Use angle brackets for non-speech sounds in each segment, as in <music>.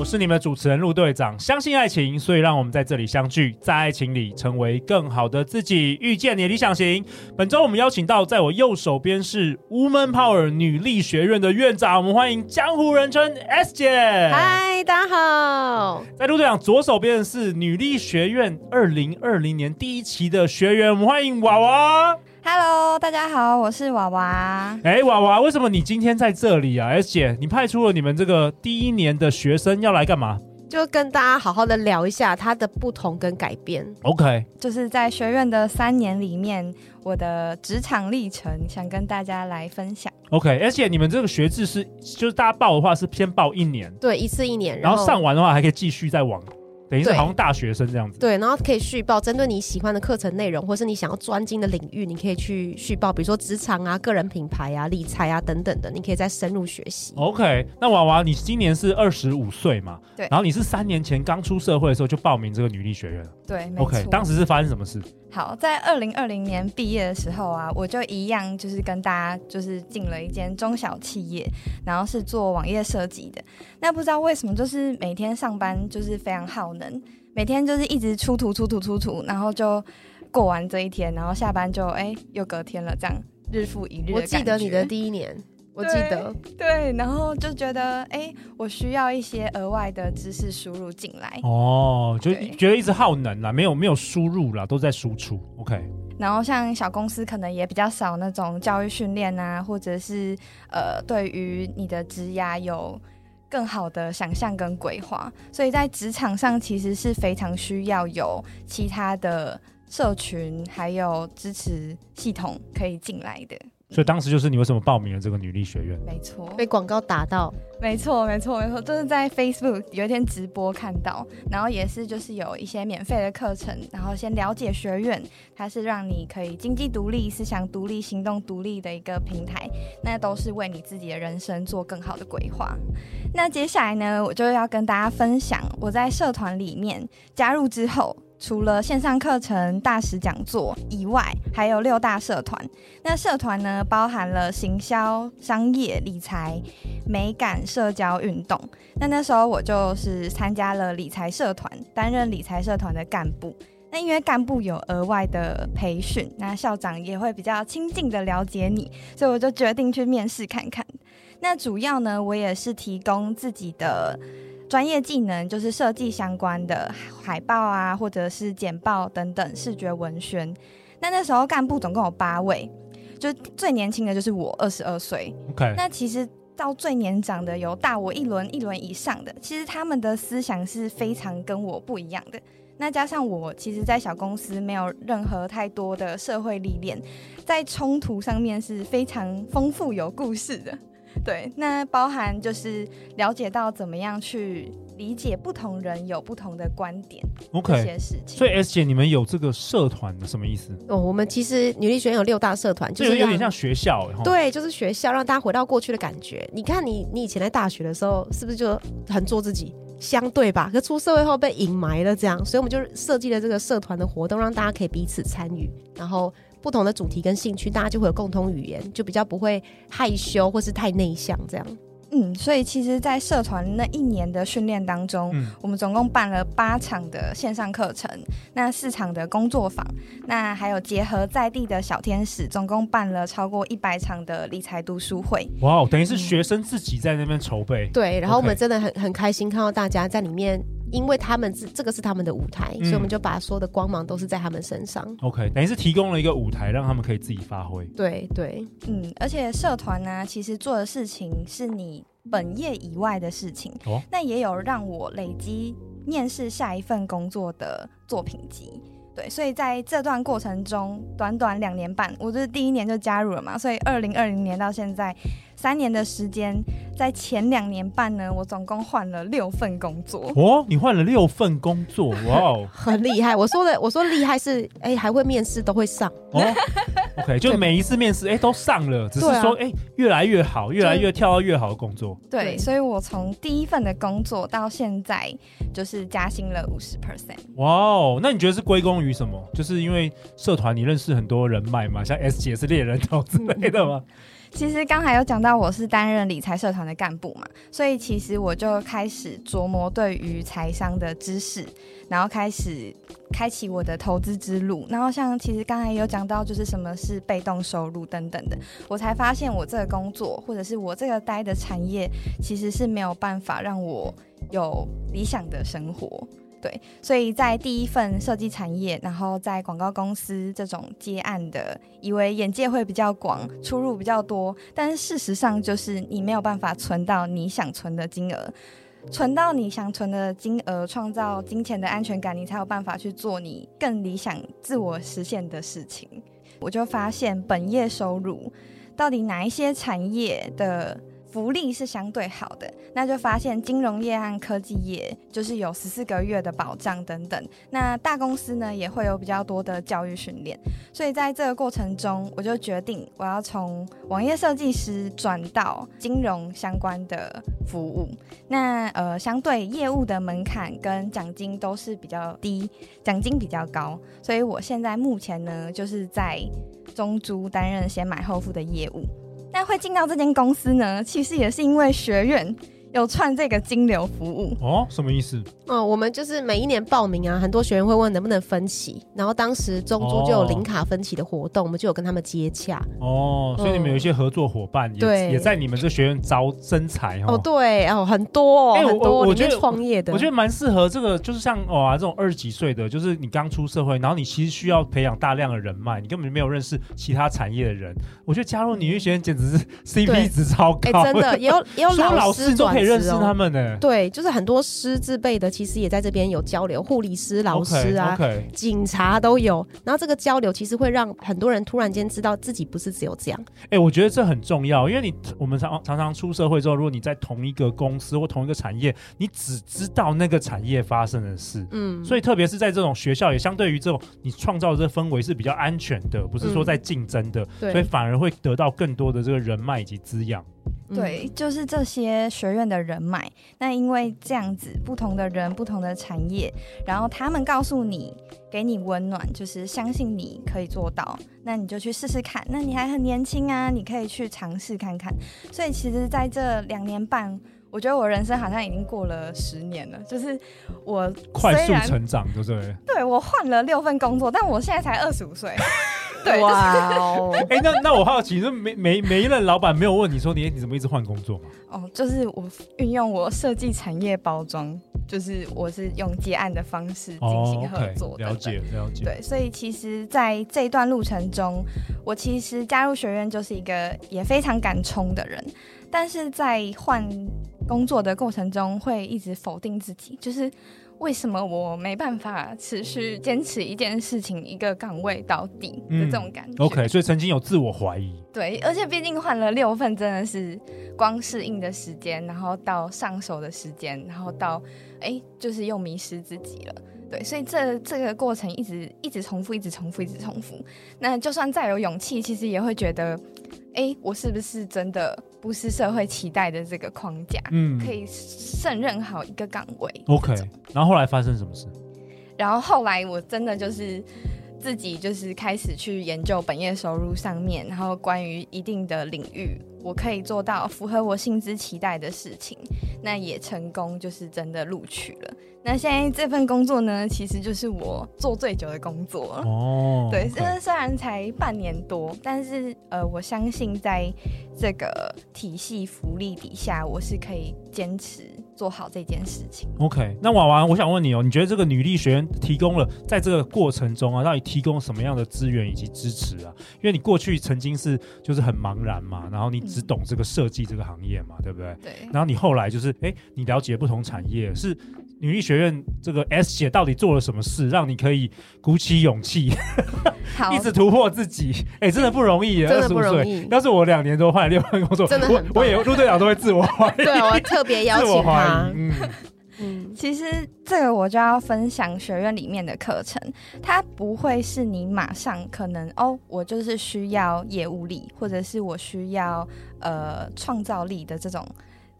我是你们的主持人陆队长。相信爱情，所以让我们在这里相聚，在爱情里成为更好的自己，遇见你的理想型。本周我们邀请到，在我右手边是 Woman Power 女力学院的院长，我们欢迎江湖人称 S 姐。嗨，大家好。在陆队长左手边的是女力学院二零二零年第一期的学员，我们欢迎娃娃。Hello，大家好，我是娃娃。哎，娃娃，为什么你今天在这里啊而且，你派出了你们这个第一年的学生要来干嘛？就跟大家好好的聊一下他的不同跟改变。OK，就是在学院的三年里面，我的职场历程，想跟大家来分享。OK，而且，你们这个学制是，就是大家报的话是偏报一年，对，一次一年，然后上完的话还可以继续再往。等于是好像大学生这样子，对，然后可以续报，针对你喜欢的课程内容，或是你想要专精的领域，你可以去续报，比如说职场啊、个人品牌啊、理财啊等等的，你可以再深入学习。OK，那娃娃，你今年是二十五岁嘛？对，然后你是三年前刚出社会的时候就报名这个女力学院，对，OK，当时是发生什么事？好，在二零二零年毕业的时候啊，我就一样，就是跟大家就是进了一间中小企业，然后是做网页设计的。那不知道为什么，就是每天上班就是非常耗能，每天就是一直出图出图出图，然后就过完这一天，然后下班就哎又隔天了，这样日复一日。我记得你的第一年。我记得对，对，然后就觉得，哎，我需要一些额外的知识输入进来。哦，就觉得一直耗能啦，没有没有输入啦，都在输出。OK。然后像小公司可能也比较少那种教育训练啊，或者是呃，对于你的职涯有更好的想象跟规划，所以在职场上其实是非常需要有其他的社群还有支持系统可以进来的。所以当时就是你为什么报名了这个女力学院？没错，被广告打到。没错，没错，没错，就是在 Facebook 有一天直播看到，然后也是就是有一些免费的课程，然后先了解学院，它是让你可以经济独立、思想独立、行动独立的一个平台，那都是为你自己的人生做更好的规划。那接下来呢，我就要跟大家分享我在社团里面加入之后。除了线上课程、大使讲座以外，还有六大社团。那社团呢，包含了行销、商业、理财、美感、社交、运动。那那时候我就是参加了理财社团，担任理财社团的干部。那因为干部有额外的培训，那校长也会比较亲近的了解你，所以我就决定去面试看看。那主要呢，我也是提供自己的。专业技能就是设计相关的海报啊，或者是简报等等视觉文宣。那那时候干部总共有八位，就最年轻的就是我，二十二岁。OK。那其实到最年长的有大我一轮一轮以上的，其实他们的思想是非常跟我不一样的。那加上我其实，在小公司没有任何太多的社会历练，在冲突上面是非常丰富有故事的。对，那包含就是了解到怎么样去理解不同人有不同的观点，OK，这些事情。所以 S 姐，你们有这个社团的什么意思？哦，我们其实女力学院有六大社团，就是有点像学校，对，就是学校，让大家回到过去的感觉。你看你，你以前在大学的时候，是不是就很做自己？相对吧，可出社会后被隐埋了，这样，所以我们就设计了这个社团的活动，让大家可以彼此参与，然后。不同的主题跟兴趣，大家就会有共通语言，就比较不会害羞或是太内向这样。嗯，所以其实，在社团那一年的训练当中，嗯，我们总共办了八场的线上课程，那四场的工作坊，那还有结合在地的小天使，总共办了超过一百场的理财读书会。哇，等于是学生自己在那边筹备。嗯。对，然后我们真的很很开心看到大家在里面。因为他们是这个是他们的舞台，嗯，所以我们就把所有的光芒都是在他们身上。OK，等于是提供了一个舞台，让他们可以自己发挥。对对，嗯，而且社团呢，其实做的事情是你本业以外的事情。哦，那也有让我累积面试下一份工作的作品集。对，所以在这段过程中，短短两年半，我就是第一年就加入了嘛，所以二零二零年到现在三年的时间，在前两年半呢，我总共换了六份工作。哦，你换了六份工作，哇哦，<laughs> 很厉害。我说的，我说厉害是，哎、欸，还会面试都会上。哦，OK，就每一次面试，哎、欸，都上了，只是说，哎、啊欸，越来越好，越来越跳到越好的工作。对，对，所以我从第一份的工作到现在，就是加薪了五十 percent。哇哦，那你觉得是归功于什么？就是因为社团你认识很多人脉嘛，像 S 姐是猎人头之类的吗？<laughs> 其实刚才有讲到我是担任理财社团的干部嘛，所以其实我就开始琢磨对于财商的知识，然后开始开启我的投资之路。然后像其实刚才有讲到，就是什么是被动收入等等的，我才发现我这个工作或者是我这个待的产业，其实是没有办法让我有理想的生活。对，所以在第一份设计产业，然后在广告公司这种接案的，以为眼界会比较广，出入比较多，但是事实上就是你没有办法存到你想存的金额，存到你想存的金额，创造金钱的安全感，你才有办法去做你更理想、自我实现的事情。我就发现本业收入到底哪一些产业的。福利是相对好的，那就发现金融业和科技业就是有十四个月的保障等等。那大公司呢也会有比较多的教育训练，所以在这个过程中，我就决定我要从网页设计师转到金融相关的服务。那呃，相对业务的门槛跟奖金都是比较低，奖金比较高，所以我现在目前呢就是在中租担任先买后付的业务。那会进到这间公司呢，其实也是因为学院。有串这个金流服务哦？什么意思？哦，我们就是每一年报名啊，很多学员会问能不能分期，然后当时中珠就有零卡分期的活动，哦、我们就有跟他们接洽。哦，所以你们有一些合作伙伴也，也、嗯、也在你们这学院招生财哦。对哦，很多，欸、很多，我觉得创业的，我觉得蛮适合这个，就是像哇、哦、这种二十几岁的，就是你刚出社会，然后你其实需要培养大量的人脉，你根本就没有认识其他产业的人。我觉得加入女力学院简直是 CP 值超高，欸、真的 <laughs> 也有也有老师都可以认识他们呢。对，就是很多师字辈的，其实也在这边有交流，护理师、老师啊，okay, okay. 警察都有。然后这个交流其实会让很多人突然间知道自己不是只有这样。哎、欸，我觉得这很重要，因为你我们常常常出社会之后，如果你在同一个公司或同一个产业，你只知道那个产业发生的事，嗯，所以特别是在这种学校，也相对于这种你创造的这个氛围是比较安全的，不是说在竞争的，嗯、所以反而会得到更多的这个人脉以及滋养。对，就是这些学院的人脉。那因为这样子，不同的人、不同的产业，然后他们告诉你，给你温暖，就是相信你可以做到，那你就去试试看。那你还很年轻啊，你可以去尝试看看。所以其实在这两年半，我觉得我人生好像已经过了十年了，就是我快速成长，对不对？对，我换了六份工作，但我现在才二十五岁。<laughs> <laughs> 对，哇哦！<laughs> 哎、欸，那那我好奇，那每每每一任老板没有问你说你你怎么一直换工作吗？哦，就是我运用我设计产业包装，就是我是用接案的方式进行合作的。哦 okay, 了解了解。对，所以其实，在这一段路程中，我其实加入学院就是一个也非常敢冲的人，但是在换工作的过程中，会一直否定自己，就是。为什么我没办法持续坚持一件事情、一个岗位到底的这种感觉、嗯、？OK，所以曾经有自我怀疑。对，而且毕竟换了六份，真的是光适应的时间，然后到上手的时间，然后到哎，就是又迷失自己了。对，所以这这个过程一直一直重复，一直重复，一直重复。那就算再有勇气，其实也会觉得。哎，我是不是真的不是社会期待的这个框架？嗯，可以胜任好一个岗位。OK，然后后来发生什么事？然后后来我真的就是自己就是开始去研究本业收入上面，然后关于一定的领域，我可以做到符合我薪资期待的事情，那也成功就是真的录取了。那现在这份工作呢，其实就是我做最久的工作了。哦，对.虽然才半年多，但是呃，我相信在这个体系福利底下，我是可以坚持做好这件事情。OK，那婉婉，我想问你哦，你觉得这个女力学院提供了在这个过程中啊，到底提供什么样的资源以及支持啊？因为你过去曾经是就是很茫然嘛，然后你只懂这个设计这个行业嘛，对不对？对。然后你后来就是哎，你了解不同产业是。女力学院这个 S 姐到底做了什么事，让你可以鼓起勇气，<laughs> 一直突破自己？哎、欸，真的不容易，<laughs> 真的不容易。要是我两年多换了六份工作，真的我我也陆队长都会自我怀疑。对，我特别邀请他。嗯嗯，其实这个我就要分享学院里面的课程，它不会是你马上可能哦，我就是需要业务力，或者是我需要呃创造力的这种。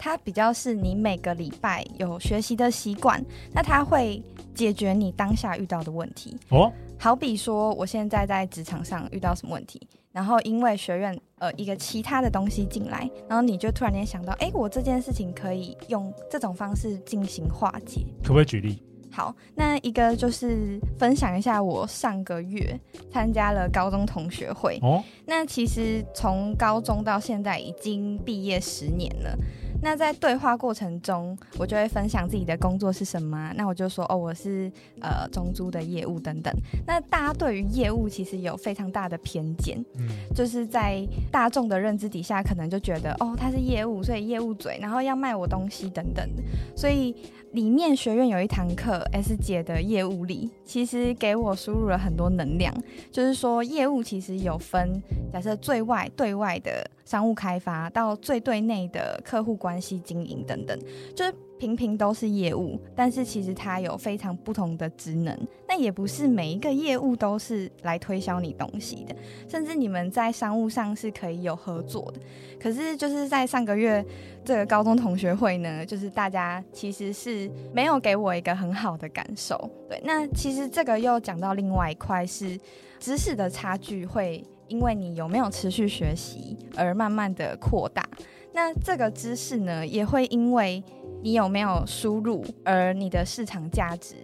它比较是你每个礼拜有学习的习惯，那它会解决你当下遇到的问题。哦，好比说我现在在职场上遇到什么问题，然后因为学院呃一个其他的东西进来，然后你就突然间想到，哎，我这件事情可以用这种方式进行化解。可不可以举例？好，那一个就是分享一下我上个月参加了高中同学会。哦，那其实从高中到现在已经毕业十年了。那在对话过程中，我就会分享自己的工作是什么。那我就说，哦，我是呃中租的业务等等。那大家对于业务其实有非常大的偏见，嗯，就是在大众的认知底下，可能就觉得，哦，他是业务，所以业务嘴，然后要卖我东西等等的。所以里面学院有一堂课，S 姐的业务力，其实给我输入了很多能量。就是说，业务其实有分，假设最外对外的。商务开发到最对内的客户关系经营等等，就是平平都是业务，但是其实它有非常不同的职能。那也不是每一个业务都是来推销你东西的，甚至你们在商务上是可以有合作的。可是就是在上个月这个高中同学会呢，就是大家其实是没有给我一个很好的感受。对，那其实这个又讲到另外一块是知识的差距会。因为你有没有持续学习而慢慢的扩大，那这个知识呢，也会因为你有没有输入而你的市场价值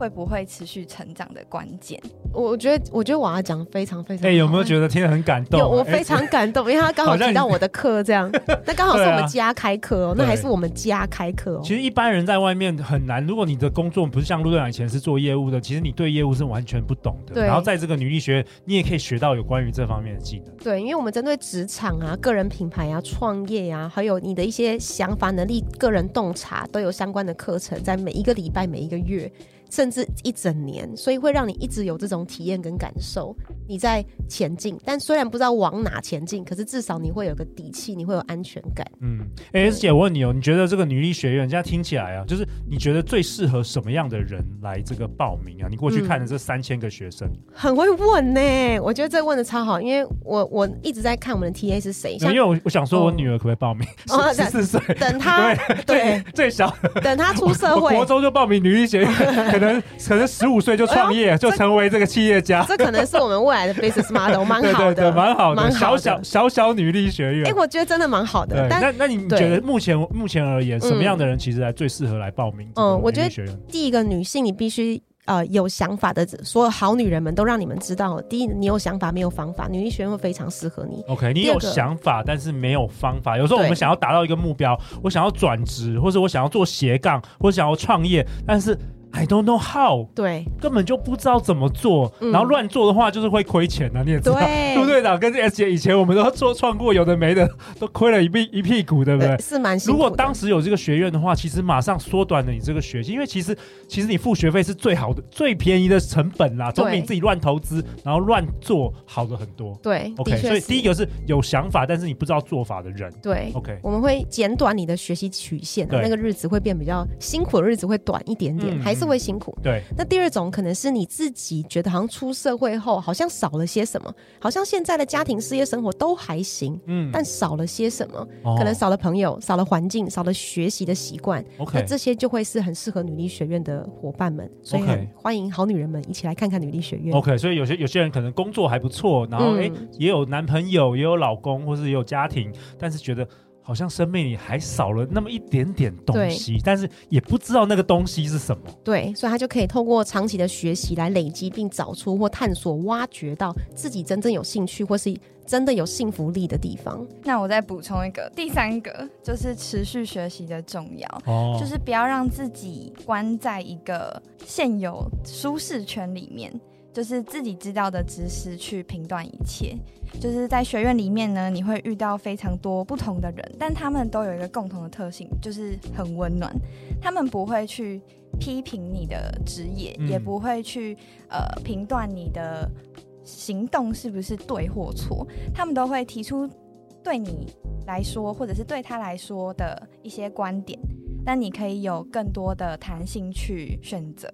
会不会持续成长的关键。我觉得，我觉得我要讲非常非常。哎、欸，有没有觉得听得很感动？有，我非常感动，欸、因为他刚好提到我的课，这样，<laughs> 那刚好是我们家开课哦、喔，那还是我们家开课哦、喔。其实一般人在外面很难，如果你的工作不是像陆队长以前是做业务的，其实你对业务是完全不懂的。对。然后在这个女力学院，你也可以学到有关于这方面的技能。对，因为我们针对职场啊、个人品牌啊、创业啊，还有你的一些想法、能力、个人洞察，都有相关的课程，在每一个礼拜、每一个月。甚至一整年，所以会让你一直有这种体验跟感受，你在前进。但虽然不知道往哪前进，可是至少你会有个底气，你会有安全感。嗯，S 姐，我问你哦，你觉得这个女力学院，现在听起来啊，就是你觉得最适合什么样的人来这个报名啊？你过去看的这三千个学生，嗯、很会问呢。我觉得这问的超好，因为我我一直在看我们的 TA 是谁。因为我我想说我女儿可不可以报名？十四岁，等她对，对最小，等她出社会，国中就报名女力学院。<laughs> 可能可能十五岁就创业，就成为这个企业家，这可能是我们未来的 business model，蛮好的，<laughs> 蛮好的，小小小小女力学院。哎，我觉得真的蛮好的。那那你觉得目前目前而言，什么样的人其实来最适合来报名？嗯，我觉得第一个女性，你必须呃有想法的，所有好女人们都让你们知道，第一，你有想法没有方法，女力学院会非常适合你。OK，你有想法，但是没有方法。有时候我们想要达到一个目标，我想要转职，或者我想要做斜杠，或者想要创业，但是。I don't know how，对，根本就不知道怎么做，嗯、然后乱做的话就是会亏钱的、啊，你也知道。陆队长跟 S 姐以前我们都做创过，有的没的都亏了一屁一屁股，对不对？<laughs> 是蛮辛苦的。如果当时有这个学院的话，其实马上缩短了你这个学习，因为其实其实你付学费是最好的、最便宜的成本啦，总比你自己乱投资然后乱做好的很多。对，OK。所以第一个是有想法，但是你不知道做法的人。对，OK。我们会减短你的学习曲线，那个日子会变比较辛苦的日子会短一点点，嗯、还是会辛苦。对。那第二种可能是你自己觉得好像出社会后好像少了些什么，好像现在的家庭、事业、生活都还行，嗯，但少了些什么，哦、可能少了朋友、少了环境、少了学习的习惯。OK，那这些就会是很适合女力学院的伙伴们，所以欢迎好女人们一起来看看女力学院。OK，所以有些有些人可能工作还不错，然后哎、嗯、也有男朋友，也有老公，或是也有家庭，但是觉得。好像生命里还少了那么一点点东西，但是也不知道那个东西是什么。对，所以他就可以透过长期的学习来累积，并找出或探索、挖掘到自己真正有兴趣或是真的有幸福力的地方。那我再补充一个，第三个就是持续学习的重要，哦，就是不要让自己关在一个现有舒适圈里面。就是自己知道的知识去评断一切，就是在学院里面呢，你会遇到非常多不同的人，但他们都有一个共同的特性，就是很温暖。他们不会去批评你的职业，嗯、也不会去呃评断你的行动是不是对或错，他们都会提出对你来说或者是对他来说的一些观点，但你可以有更多的弹性去选择。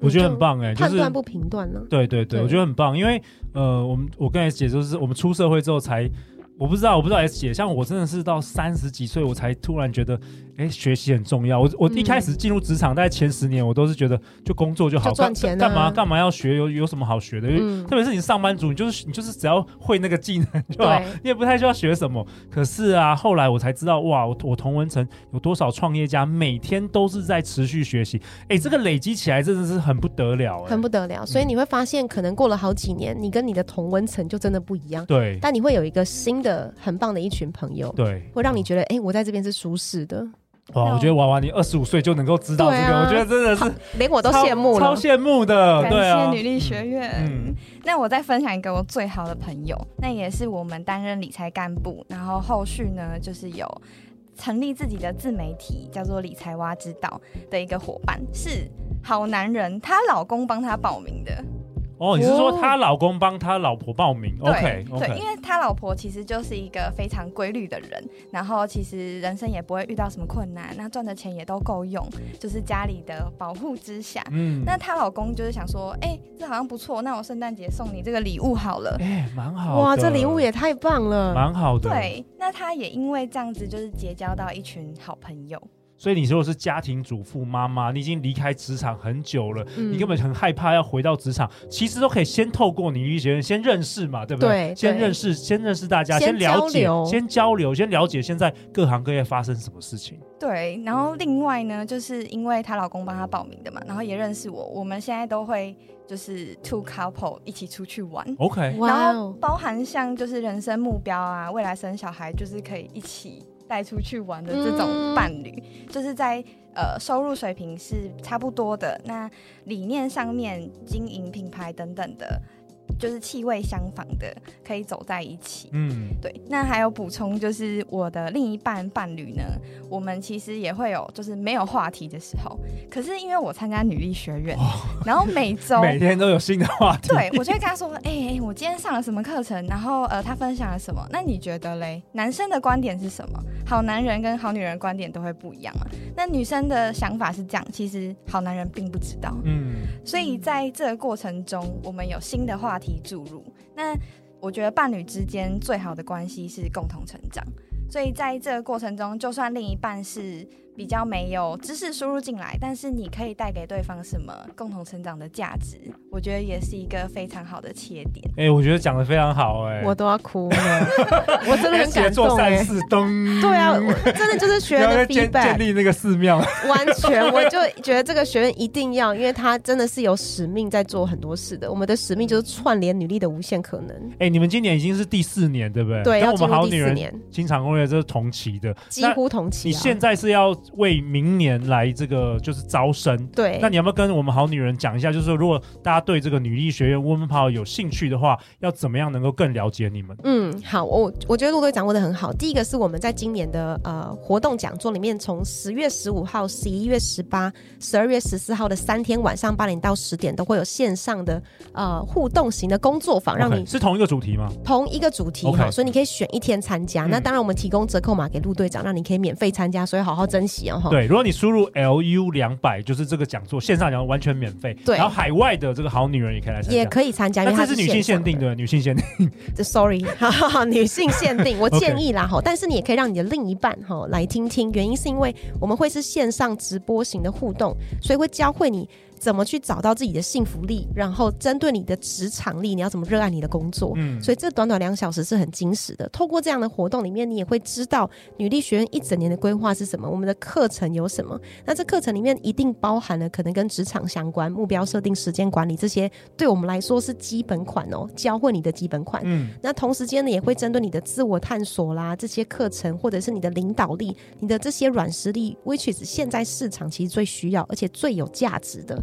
我觉得很棒哎、欸，就是判断不评断呢。对对对，对我觉得很棒，因为呃，我们我跟 S 姐就是我们出社会之后才。我不知道，我不知道 S 姐，像我真的是到三十几岁，我才突然觉得，哎、欸，学习很重要。我我一开始进入职场，大概前十年，我都是觉得就工作就好，赚钱干嘛干嘛要学？有有什么好学的？嗯、特别是你上班族，你就是你就是只要会那个技能就好，你也不太需要学什么。可是啊，后来我才知道，哇，我我同文层有多少创业家每天都是在持续学习，哎、欸，这个累积起来真的是很不得了、欸，很不得了。所以你会发现，可能过了好几年，你跟你的同文层就真的不一样。对，但你会有一个新的很棒的。一群朋友，对，会让你觉得，哎、欸，我在这边是舒适的。哇，我觉得娃娃你二十五岁就能够知道这个，啊、我觉得真的是连我都羡慕了，超羡慕的。感谢女力学院。嗯，那我再分享一个我最好的朋友，那也是我们担任理财干部，然后后续呢，就是有成立自己的自媒体，叫做理财蛙之道的一个伙伴，是好男人，她老公帮她报名的。哦，你是说她老公帮她老婆报名？OK，对，因为她老婆其实就是一个非常规律的人，然后其实人生也不会遇到什么困难，那赚的钱也都够用，就是家里的保护之下。嗯，那她老公就是想说，哎、欸，这好像不错，那我圣诞节送你这个礼物好了。哎、欸，蛮好。哇，这礼物也太棒了，蛮好的。对，那她也因为这样子，就是结交到一群好朋友。所以你如果是家庭主妇妈妈，你已经离开职场很久了，嗯，你根本很害怕要回到职场，其实都可以先透过你力学院先认识嘛，对不对？对，先认识，先认识大家，先了解，先交流，先了解现在各行各业发生什么事情。对，然后另外呢，就是因为她老公帮她报名的嘛，然后也认识我，我们现在都会就是 two couple 一起出去玩，OK，然后包含像就是人生目标啊，未来生小孩，就是可以一起。带出去玩的这种伴侣，嗯、就是在呃收入水平是差不多的，那理念上面、经营品牌等等的。就是气味相仿的，可以走在一起。嗯，对。那还有补充，就是我的另一半伴侣呢，我们其实也会有就是没有话题的时候。可是因为我参加女力学院，哦、然后每周 <laughs> 每天都有新的话题。对，我就会跟他说：“哎、欸，我今天上了什么课程？然后呃，他分享了什么？那你觉得嘞？男生的观点是什么？好男人跟好女人观点都会不一样啊。那女生的想法是这样，其实好男人并不知道。嗯，所以在这个过程中，我们有新的话题。注入，那我觉得伴侣之间最好的关系是共同成长，所以在这个过程中，就算另一半是。比较没有知识输入进来，但是你可以带给对方什么共同成长的价值？我觉得也是一个非常好的切点。哎、欸，我觉得讲的非常好、欸，哎，我都要哭了，<laughs> 我真的很感动、欸。做善事，灯，对啊，真的就是学院的 feedback，建立那个寺庙，完全，我就觉得这个学院一定要，因为他真的是有使命在做很多事的。我们的使命就是串联女力的无限可能。哎、欸，你们今年已经是第四年，对不对？对，跟我们好女人经常攻略这是同期的，几乎同期、啊。你现在是要。为明年来这个就是招生，对。那你要不要跟我们好女人讲一下？就是说，如果大家对这个女力学院 Woman Power 有兴趣的话，要怎么样能够更了解你们？嗯，好，我我觉得陆队掌握的很好。第一个是我们在今年的呃活动讲座里面，从十月十五号、十一月十八、十二月十四号的三天晚上八点到十点，都会有线上的呃互动型的工作坊，让你、okay, 是同一个主题吗？同一个主题哈.所以你可以选一天参加。嗯、那当然，我们提供折扣码给陆队长，让你可以免费参加，所以好好珍惜哦。对，如果你输入 LU 两百，就是这个讲座线上讲完全免费。对，然后海外的这个好女人也可以来参加，也可以参加，因为它是女性限定的，女性限定。<laughs> Sorry，哈哈，女性限定，我 <laughs> 建议啦哈，但是你也可以让你的另一半哈来听听，原因是因为我们会是线上直播型的互动，所以会教会你。怎么去找到自己的幸福力？然后针对你的职场力，你要怎么热爱你的工作？嗯，所以这短短两小时是很精实的。透过这样的活动里面，你也会知道女力学院一整年的规划是什么，我们的课程有什么。那这课程里面一定包含了可能跟职场相关、目标设定、时间管理这些，对我们来说是基本款哦，教会你的基本款。嗯，那同时间呢，也会针对你的自我探索啦，这些课程或者是你的领导力、你的这些软实力，which is 现在市场其实最需要而且最有价值的。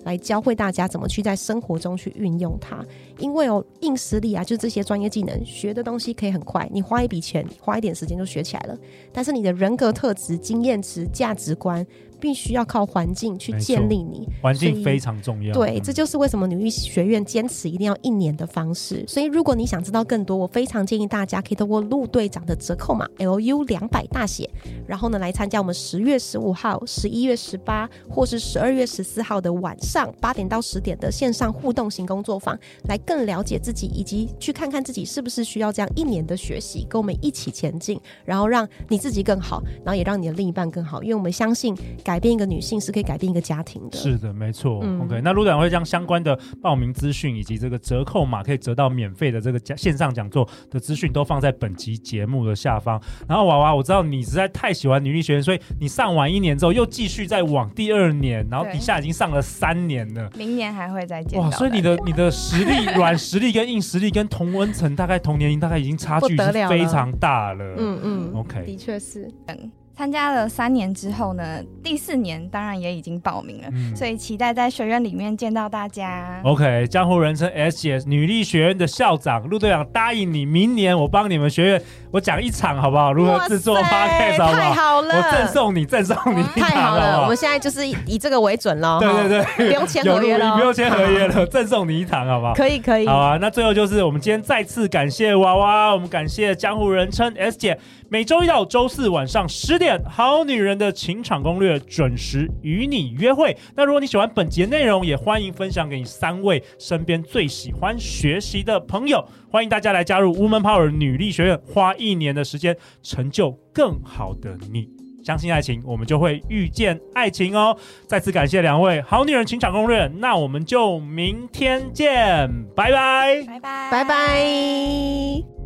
来教会大家怎么去在生活中去运用它。因为哦，硬实力啊，就是这些专业技能学的东西可以很快，你花一笔钱，花一点时间就学起来了。但是你的人格特质、经验值、价值观。必须要靠环境去建立你，环境非常重要。对，这就是为什么女力学院坚持一定要一年的方式。所以，如果你想知道更多，我非常建议大家可以通过陆队长的折扣码 LU 两百大写，然后呢来参加我们十月十五号、十一月十八或是十二月十四号的晚上八点到十点的线上互动型工作坊，来更了解自己，以及去看看自己是不是需要这样一年的学习，跟我们一起前进，然后让你自己更好，然后也让你的另一半更好，因为我们相信。改变一个女性是可以改变一个家庭的。是的，没错。嗯、OK，那陆队长会将相关的报名资讯以及这个折扣码可以折到免费的这个讲线上讲座的资讯都放在本集节目的下方。然后娃娃，我知道你实在太喜欢女力学院，所以你上完一年之后又继续再往第二年，然后底下已经上了三年了，明年还会再见。哇，所以你的你的实力，软实力跟硬实力跟同温层大概同年龄大概已经差距是非常大了。了嗯嗯，OK，的确是。嗯参加了三年之后呢，第四年当然也已经报名了，嗯、所以期待在学院里面见到大家。OK，江湖人称 S 姐女力学院的校长陆队长答应你，明年我帮你们学院我讲一场好不好？如何制作 Podcast 好不好？太好了，我赠送你，赠送你一场太好了 <laughs> 我们现在就是以这个为准喽。对对对，不用签合约了，不用签合约了，赠送你一场好不好？可以可以。好啊，那最后就是我们今天再次感谢娃娃，我们感谢江湖人称 S 姐。每周一到周四晚上十点，好女人的情场攻略准时与你约会。那如果你喜欢本节内容，也欢迎分享给你三位身边最喜欢学习的朋友。欢迎大家来加入 Woman Power 女力学院，花一年的时间成就更好的你。相信爱情，我们就会遇见爱情哦。再次感谢两位好女人情场攻略，那我们就明天见，拜拜，拜拜，拜拜。